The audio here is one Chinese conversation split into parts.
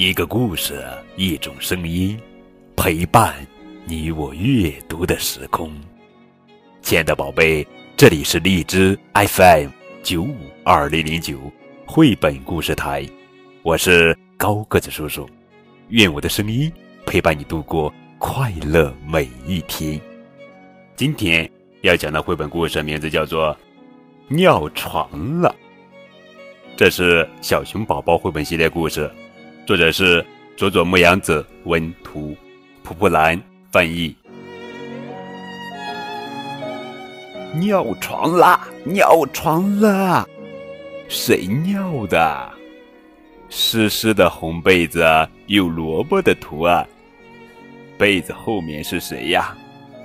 一个故事，一种声音，陪伴你我阅读的时空。亲爱的宝贝，这里是荔枝 FM 九五二零零九绘本故事台，我是高个子叔叔。愿我的声音陪伴你度过快乐每一天。今天要讲的绘本故事名字叫做《尿床了》。这是小熊宝宝绘本系列故事，作者是佐佐木阳子文图，蒲蒲兰翻译。尿床啦！尿床啦！谁尿的？湿湿的红被子有萝卜的图案，被子后面是谁呀？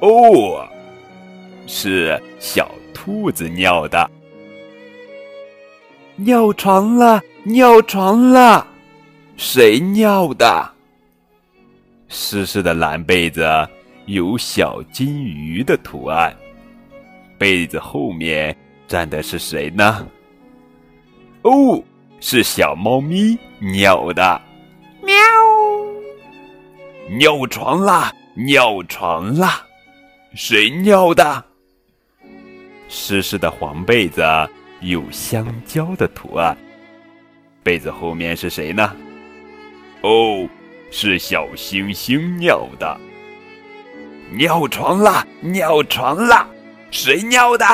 哦，是小兔子尿的。尿床了，尿床了，谁尿的？湿湿的蓝被子有小金鱼的图案，被子后面站的是谁呢？哦，是小猫咪尿的。喵！尿床啦，尿床啦，谁尿的？湿湿的黄被子。有香蕉的图案，被子后面是谁呢？哦，是小星星尿的。尿床啦，尿床啦，谁尿的？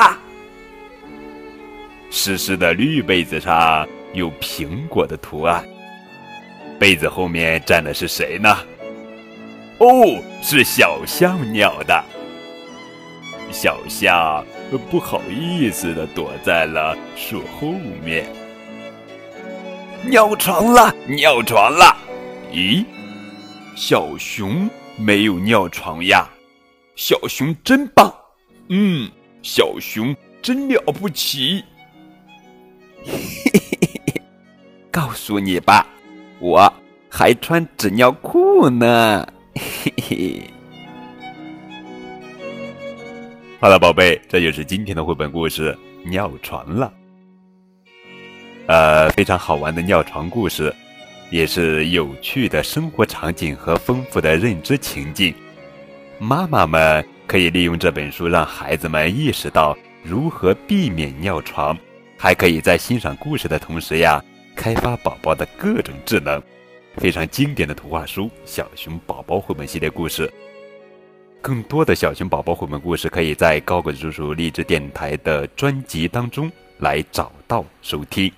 湿湿的绿被子上有苹果的图案，被子后面站的是谁呢？哦，是小象尿的。小象。不好意思的躲在了树后面。尿床了，尿床了！咦，小熊没有尿床呀？小熊真棒，嗯，小熊真了不起。嘿嘿嘿，告诉你吧，我还穿纸尿裤呢。嘿嘿。好了，宝贝，这就是今天的绘本故事《尿床了》。呃，非常好玩的尿床故事，也是有趣的生活场景和丰富的认知情境。妈妈们可以利用这本书，让孩子们意识到如何避免尿床，还可以在欣赏故事的同时呀，开发宝宝的各种智能。非常经典的图画书《小熊宝宝绘本系列故事》。更多的小熊宝宝绘本故事，可以在高个叔叔励志电台的专辑当中来找到收听。